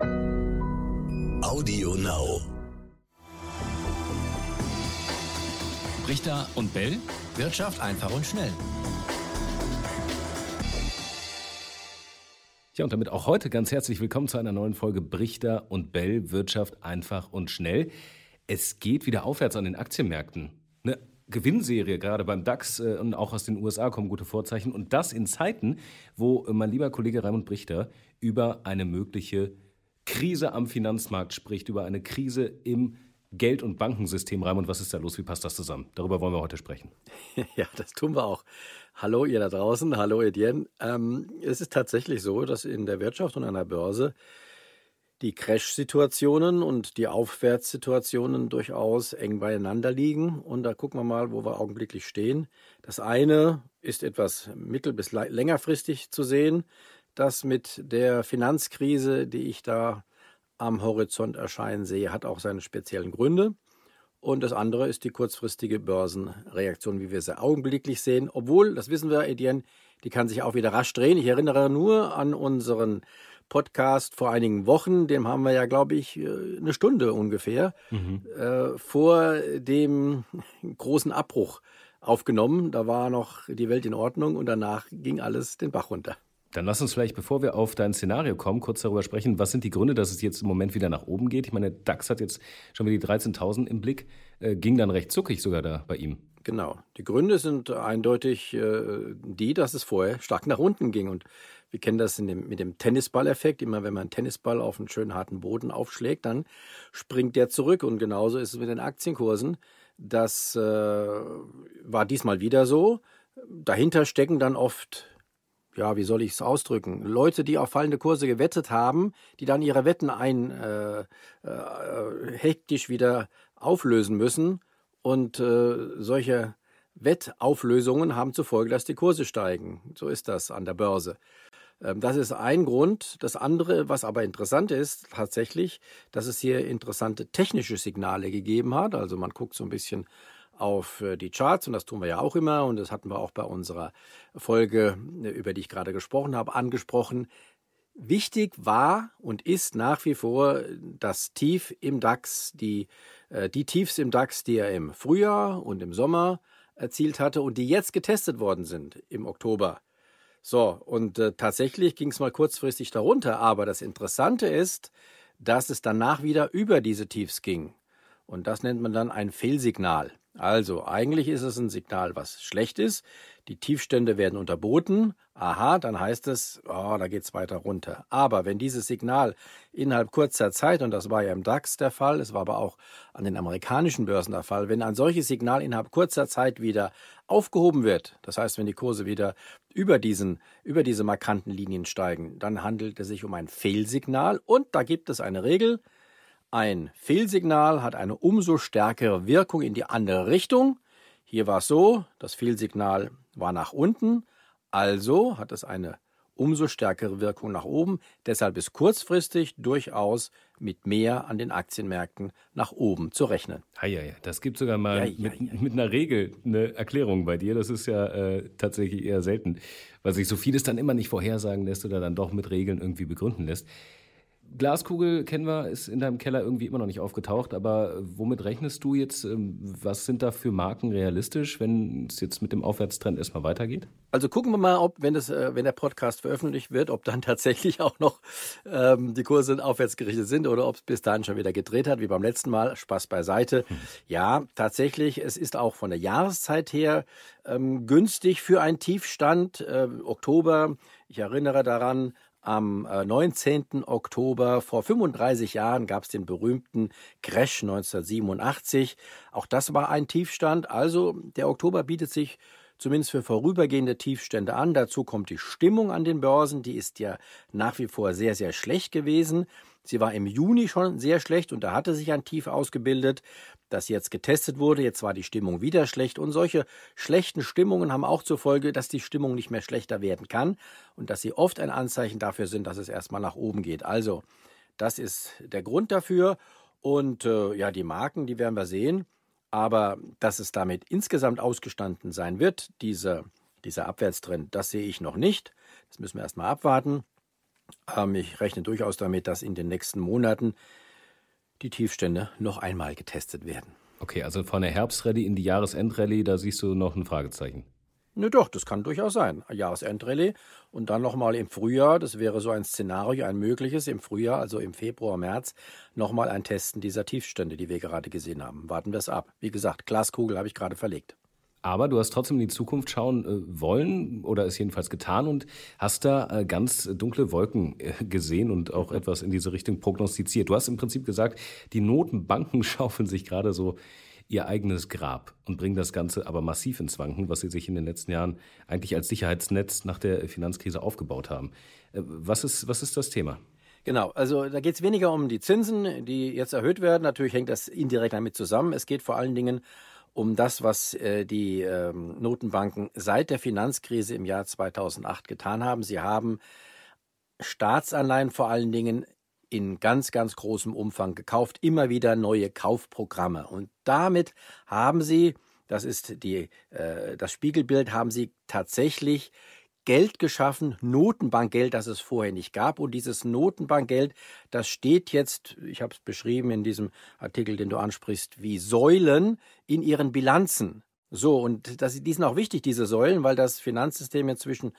Audio Now. Richter und Bell. Wirtschaft einfach und schnell. Ja, und damit auch heute ganz herzlich willkommen zu einer neuen Folge Brichter und Bell Wirtschaft einfach und schnell. Es geht wieder aufwärts an den Aktienmärkten. Eine Gewinnserie gerade beim DAX äh, und auch aus den USA kommen gute Vorzeichen. Und das in Zeiten, wo äh, mein lieber Kollege Raimund Brichter über eine mögliche Krise am Finanzmarkt spricht, über eine Krise im Geld- und Bankensystem. Raimund, was ist da los? Wie passt das zusammen? Darüber wollen wir heute sprechen. Ja, das tun wir auch. Hallo ihr da draußen, hallo Etienne. Ähm, es ist tatsächlich so, dass in der Wirtschaft und an der Börse die Crash-Situationen und die Aufwärtssituationen durchaus eng beieinander liegen. Und da gucken wir mal, wo wir augenblicklich stehen. Das eine ist etwas mittel- bis längerfristig zu sehen das mit der Finanzkrise, die ich da am Horizont erscheinen sehe, hat auch seine speziellen Gründe. Und das andere ist die kurzfristige Börsenreaktion, wie wir sie augenblicklich sehen. Obwohl, das wissen wir, Etienne, die kann sich auch wieder rasch drehen. Ich erinnere nur an unseren Podcast vor einigen Wochen, dem haben wir ja, glaube ich, äh, eine Stunde ungefähr mhm. äh, vor dem großen Abbruch aufgenommen. Da war noch die Welt in Ordnung und danach ging alles den Bach runter. Dann lass uns vielleicht, bevor wir auf dein Szenario kommen, kurz darüber sprechen. Was sind die Gründe, dass es jetzt im Moment wieder nach oben geht? Ich meine, DAX hat jetzt schon wieder die 13.000 im Blick, äh, ging dann recht zuckig sogar da bei ihm. Genau. Die Gründe sind eindeutig äh, die, dass es vorher stark nach unten ging. Und wir kennen das dem, mit dem Tennisball-Effekt. Immer wenn man einen Tennisball auf einen schönen harten Boden aufschlägt, dann springt der zurück. Und genauso ist es mit den Aktienkursen. Das äh, war diesmal wieder so. Dahinter stecken dann oft ja, wie soll ich es ausdrücken? Leute, die auf fallende Kurse gewettet haben, die dann ihre Wetten ein äh, äh, hektisch wieder auflösen müssen. Und äh, solche Wettauflösungen haben zur Folge, dass die Kurse steigen. So ist das an der Börse. Ähm, das ist ein Grund. Das andere, was aber interessant ist, tatsächlich, dass es hier interessante technische Signale gegeben hat. Also man guckt so ein bisschen auf äh, die Charts und das tun wir ja auch immer und das hatten wir auch bei unserer Folge, äh, über die ich gerade gesprochen habe, angesprochen. Wichtig war und ist nach wie vor das Tief im DAX, die, äh, die Tiefs im DAX, die er im Frühjahr und im Sommer erzielt hatte und die jetzt getestet worden sind im Oktober. So, und tatsächlich ging es mal kurzfristig darunter, aber das Interessante ist, dass es danach wieder über diese Tiefs ging. Und das nennt man dann ein Fehlsignal. Also eigentlich ist es ein Signal, was schlecht ist. Die Tiefstände werden unterboten. Aha, dann heißt es, oh, da geht es weiter runter. Aber wenn dieses Signal innerhalb kurzer Zeit, und das war ja im DAX der Fall, es war aber auch an den amerikanischen Börsen der Fall, wenn ein solches Signal innerhalb kurzer Zeit wieder aufgehoben wird, das heißt, wenn die Kurse wieder über, diesen, über diese markanten Linien steigen, dann handelt es sich um ein Fehlsignal. Und da gibt es eine Regel, ein Fehlsignal hat eine umso stärkere Wirkung in die andere Richtung. Hier war es so, das Fehlsignal war nach unten, also hat es eine umso stärkere Wirkung nach oben. Deshalb ist kurzfristig durchaus mit mehr an den Aktienmärkten nach oben zu rechnen. Ja, ja, ja. Das gibt sogar mal ja, ja, mit, mit, einer Regel eine Erklärung bei dir. Das ist ja äh, tatsächlich eher selten, weil sich so vieles dann immer nicht vorhersagen lässt oder dann doch mit Regeln irgendwie begründen lässt. Glaskugel kennen wir, ist in deinem Keller irgendwie immer noch nicht aufgetaucht, aber womit rechnest du jetzt? Ähm, was sind da für Marken realistisch, wenn es jetzt mit dem Aufwärtstrend erstmal weitergeht? Also gucken wir mal, ob, wenn, das, äh, wenn der Podcast veröffentlicht wird, ob dann tatsächlich auch noch ähm, die Kurse aufwärts gerichtet sind oder ob es bis dahin schon wieder gedreht hat, wie beim letzten Mal. Spaß beiseite. Hm. Ja, tatsächlich, es ist auch von der Jahreszeit her ähm, günstig für einen Tiefstand. Äh, Oktober, ich erinnere daran, am 19. Äh, Oktober vor 35 Jahren gab es den berühmten Crash 1987. Auch das war ein Tiefstand. Also der Oktober bietet sich zumindest für vorübergehende Tiefstände an. Dazu kommt die Stimmung an den Börsen. Die ist ja nach wie vor sehr, sehr schlecht gewesen. Sie war im Juni schon sehr schlecht und da hatte sich ein Tief ausgebildet, das jetzt getestet wurde. Jetzt war die Stimmung wieder schlecht und solche schlechten Stimmungen haben auch zur Folge, dass die Stimmung nicht mehr schlechter werden kann und dass sie oft ein Anzeichen dafür sind, dass es erstmal nach oben geht. Also, das ist der Grund dafür und äh, ja, die Marken, die werden wir sehen. Aber dass es damit insgesamt ausgestanden sein wird, diese, dieser Abwärtstrend, das sehe ich noch nicht. Das müssen wir erstmal abwarten. Ähm, ich rechne durchaus damit, dass in den nächsten Monaten die Tiefstände noch einmal getestet werden. Okay, also von der Herbstrallye in die Jahresendrallye, da siehst du noch ein Fragezeichen. Ne, doch, das kann durchaus sein. Jahresendrallye und dann nochmal im Frühjahr, das wäre so ein Szenario, ein mögliches, im Frühjahr, also im Februar, März, nochmal ein Testen dieser Tiefstände, die wir gerade gesehen haben. Warten wir es ab. Wie gesagt, Glaskugel habe ich gerade verlegt. Aber du hast trotzdem in die Zukunft schauen äh, wollen oder es jedenfalls getan und hast da äh, ganz dunkle Wolken äh, gesehen und auch etwas in diese Richtung prognostiziert. Du hast im Prinzip gesagt, die Notenbanken schaufeln sich gerade so ihr eigenes Grab und bringen das Ganze aber massiv ins Wanken, was sie sich in den letzten Jahren eigentlich als Sicherheitsnetz nach der Finanzkrise aufgebaut haben. Was ist, was ist das Thema? Genau, also da geht es weniger um die Zinsen, die jetzt erhöht werden. Natürlich hängt das indirekt damit zusammen. Es geht vor allen Dingen um das, was äh, die ähm, Notenbanken seit der Finanzkrise im Jahr 2008 getan haben. Sie haben Staatsanleihen vor allen Dingen in ganz, ganz großem Umfang gekauft, immer wieder neue Kaufprogramme. Und damit haben sie, das ist die, äh, das Spiegelbild, haben sie tatsächlich Geld geschaffen, Notenbankgeld, das es vorher nicht gab. Und dieses Notenbankgeld, das steht jetzt, ich habe es beschrieben in diesem Artikel, den du ansprichst, wie Säulen in ihren Bilanzen. So, und das, die sind auch wichtig, diese Säulen, weil das Finanzsystem inzwischen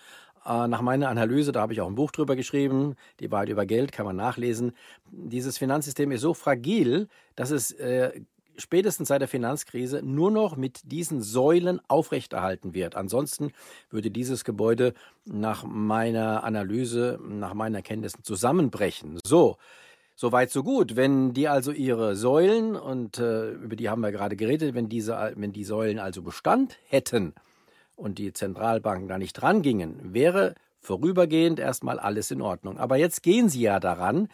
äh, nach meiner Analyse, da habe ich auch ein Buch drüber geschrieben, die Wahrheit über Geld, kann man nachlesen. Dieses Finanzsystem ist so fragil, dass es äh, spätestens seit der Finanzkrise nur noch mit diesen Säulen aufrechterhalten wird. Ansonsten würde dieses Gebäude nach meiner Analyse, nach meinen Erkenntnissen zusammenbrechen. So, Soweit, so gut. Wenn die also ihre Säulen, und äh, über die haben wir gerade geredet, wenn, diese, wenn die Säulen also Bestand hätten und die Zentralbanken da nicht drangingen, wäre vorübergehend erstmal alles in Ordnung. Aber jetzt gehen sie ja daran,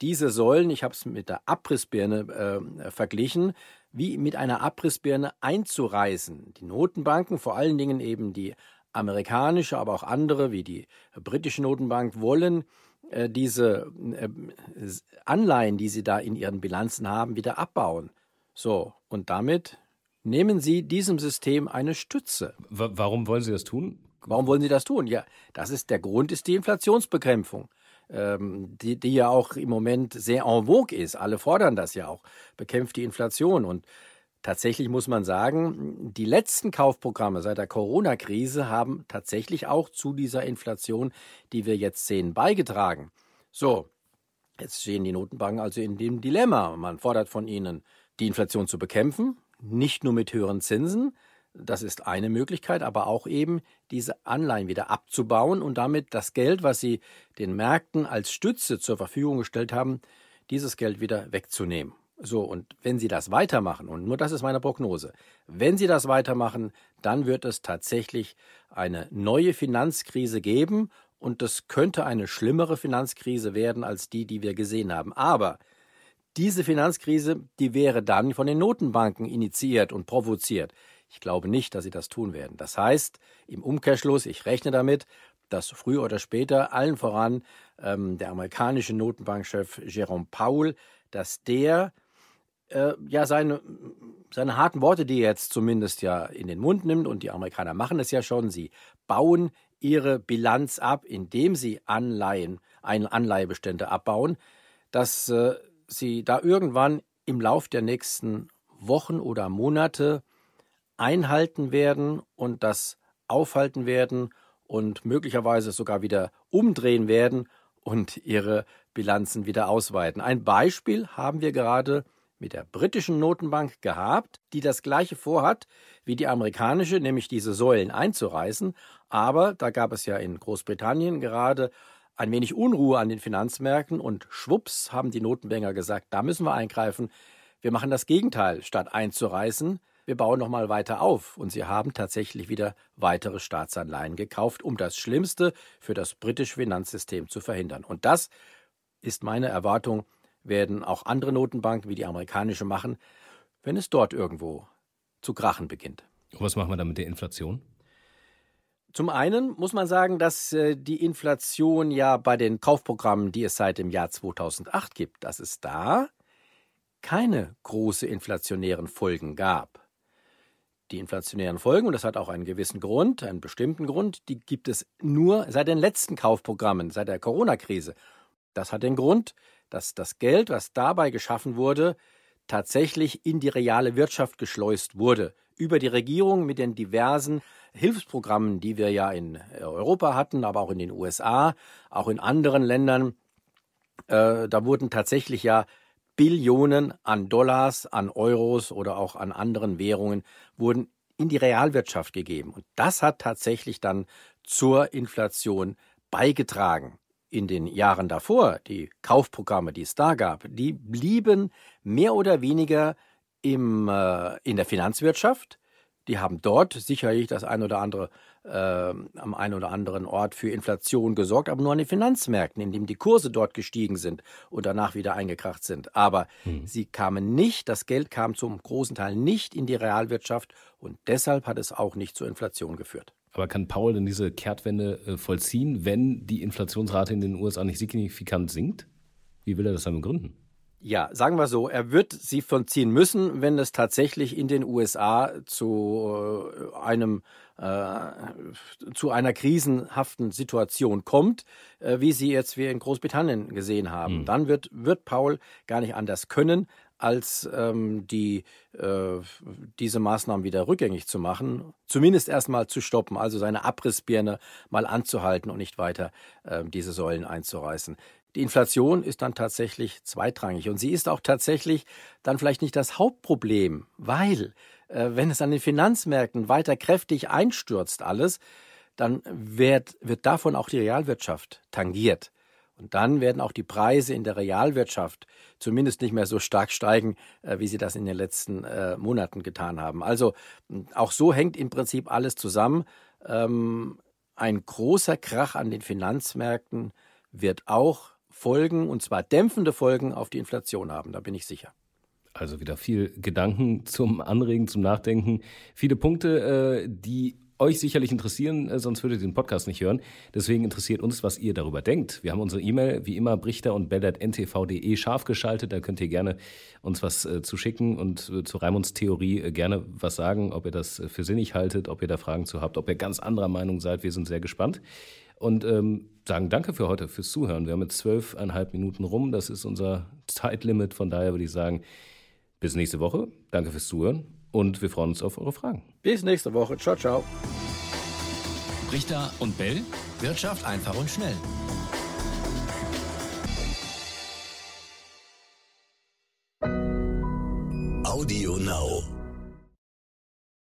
diese Säulen, ich habe es mit der Abrissbirne äh, verglichen, wie mit einer Abrissbirne einzureißen. Die Notenbanken, vor allen Dingen eben die amerikanische, aber auch andere wie die britische Notenbank, wollen äh, diese äh, Anleihen, die sie da in ihren Bilanzen haben, wieder abbauen. So, und damit nehmen sie diesem System eine Stütze. W warum wollen sie das tun? Warum wollen sie das tun? Ja, das ist der Grund ist die Inflationsbekämpfung ähm, die, die ja auch im Moment sehr en vogue ist. Alle fordern das ja auch. Bekämpft die Inflation. Und tatsächlich muss man sagen, die letzten Kaufprogramme seit der Corona-Krise haben tatsächlich auch zu dieser Inflation, die wir jetzt sehen, beigetragen. So, jetzt stehen die Notenbanken also in dem Dilemma. Man fordert von ihnen, die Inflation zu bekämpfen, nicht nur mit höheren Zinsen, das ist eine Möglichkeit, aber auch eben diese Anleihen wieder abzubauen und damit das Geld, was sie den Märkten als Stütze zur Verfügung gestellt haben, dieses Geld wieder wegzunehmen. So, und wenn Sie das weitermachen, und nur das ist meine Prognose, wenn Sie das weitermachen, dann wird es tatsächlich eine neue Finanzkrise geben und das könnte eine schlimmere Finanzkrise werden als die, die wir gesehen haben. Aber diese Finanzkrise, die wäre dann von den Notenbanken initiiert und provoziert. Ich glaube nicht, dass sie das tun werden. Das heißt, im Umkehrschluss, ich rechne damit, dass früher oder später allen voran ähm, der amerikanische Notenbankchef Jerome Powell, dass der äh, ja seine, seine harten Worte, die er jetzt zumindest ja in den Mund nimmt, und die Amerikaner machen es ja schon, sie bauen ihre Bilanz ab, indem sie Anleihen, Anleihebestände abbauen, dass äh, sie da irgendwann im Lauf der nächsten Wochen oder Monate einhalten werden und das aufhalten werden und möglicherweise sogar wieder umdrehen werden und ihre Bilanzen wieder ausweiten. Ein Beispiel haben wir gerade mit der britischen Notenbank gehabt, die das gleiche vorhat wie die amerikanische, nämlich diese Säulen einzureißen. Aber da gab es ja in Großbritannien gerade ein wenig Unruhe an den Finanzmärkten und schwupps haben die Notenbanker gesagt, da müssen wir eingreifen. Wir machen das Gegenteil. Statt einzureißen, wir bauen noch mal weiter auf. Und sie haben tatsächlich wieder weitere Staatsanleihen gekauft, um das Schlimmste für das britische Finanzsystem zu verhindern. Und das ist meine Erwartung, werden auch andere Notenbanken wie die amerikanische machen, wenn es dort irgendwo zu krachen beginnt. was machen wir dann mit der Inflation? Zum einen muss man sagen, dass äh, die Inflation ja bei den Kaufprogrammen, die es seit dem Jahr 2008 gibt, dass es da keine große inflationären Folgen gab. Die inflationären Folgen, und das hat auch einen gewissen Grund, einen bestimmten Grund, die gibt es nur seit den letzten Kaufprogrammen, seit der Corona-Krise. Das hat den Grund, dass das Geld, was dabei geschaffen wurde, tatsächlich in die reale Wirtschaft geschleust wurde. Über die Regierung mit den diversen Hilfsprogrammen, die wir ja in Europa hatten, aber auch in den USA, auch in anderen Ländern. Äh, da wurden tatsächlich ja Billionen an Dollars, an Euros oder auch an anderen Währungen wurden in die Realwirtschaft gegeben. Und das hat tatsächlich dann zur Inflation beigetragen. In den Jahren davor, die Kaufprogramme, die es da gab, die blieben mehr oder weniger im, äh, in der Finanzwirtschaft. Die haben dort sicherlich das ein oder andere äh, am einen oder anderen Ort für Inflation gesorgt, aber nur an den Finanzmärkten, indem die Kurse dort gestiegen sind und danach wieder eingekracht sind. Aber hm. sie kamen nicht, das Geld kam zum großen Teil nicht in die Realwirtschaft und deshalb hat es auch nicht zur Inflation geführt. Aber kann Paul denn diese Kehrtwende äh, vollziehen, wenn die Inflationsrate in den USA nicht signifikant sinkt? Wie will er das dann begründen? Ja, sagen wir so, er wird sie vollziehen müssen, wenn es tatsächlich in den USA zu äh, einem äh, zu einer krisenhaften Situation kommt, äh, wie sie jetzt wir in Großbritannien gesehen haben. Mhm. Dann wird wird Paul gar nicht anders können, als ähm, die äh, diese Maßnahmen wieder rückgängig zu machen, zumindest erstmal zu stoppen, also seine Abrissbirne mal anzuhalten und nicht weiter äh, diese Säulen einzureißen. Die Inflation ist dann tatsächlich zweitrangig und sie ist auch tatsächlich dann vielleicht nicht das Hauptproblem, weil äh, wenn es an den Finanzmärkten weiter kräftig einstürzt alles, dann wird, wird davon auch die Realwirtschaft tangiert. Und dann werden auch die Preise in der Realwirtschaft zumindest nicht mehr so stark steigen, äh, wie sie das in den letzten äh, Monaten getan haben. Also auch so hängt im Prinzip alles zusammen. Ähm, ein großer Krach an den Finanzmärkten wird auch Folgen, und zwar dämpfende Folgen auf die Inflation haben, da bin ich sicher. Also wieder viel Gedanken zum Anregen, zum Nachdenken. Viele Punkte, äh, die euch sicherlich interessieren, äh, sonst würdet ihr den Podcast nicht hören. Deswegen interessiert uns, was ihr darüber denkt. Wir haben unsere E-Mail wie immer brichter und ntv.de scharf geschaltet. Da könnt ihr gerne uns was äh, zu schicken und zur Raimunds Theorie gerne was sagen, ob ihr das für sinnig haltet, ob ihr da Fragen zu habt, ob ihr ganz anderer Meinung seid. Wir sind sehr gespannt und ähm, sagen Danke für heute, fürs Zuhören. Wir haben jetzt zwölfeinhalb Minuten rum. Das ist unser Zeitlimit. Von daher würde ich sagen, bis nächste Woche. Danke fürs Zuhören und wir freuen uns auf eure Fragen. Bis nächste Woche. Ciao, ciao. Richter und Bell. Wirtschaft einfach und schnell.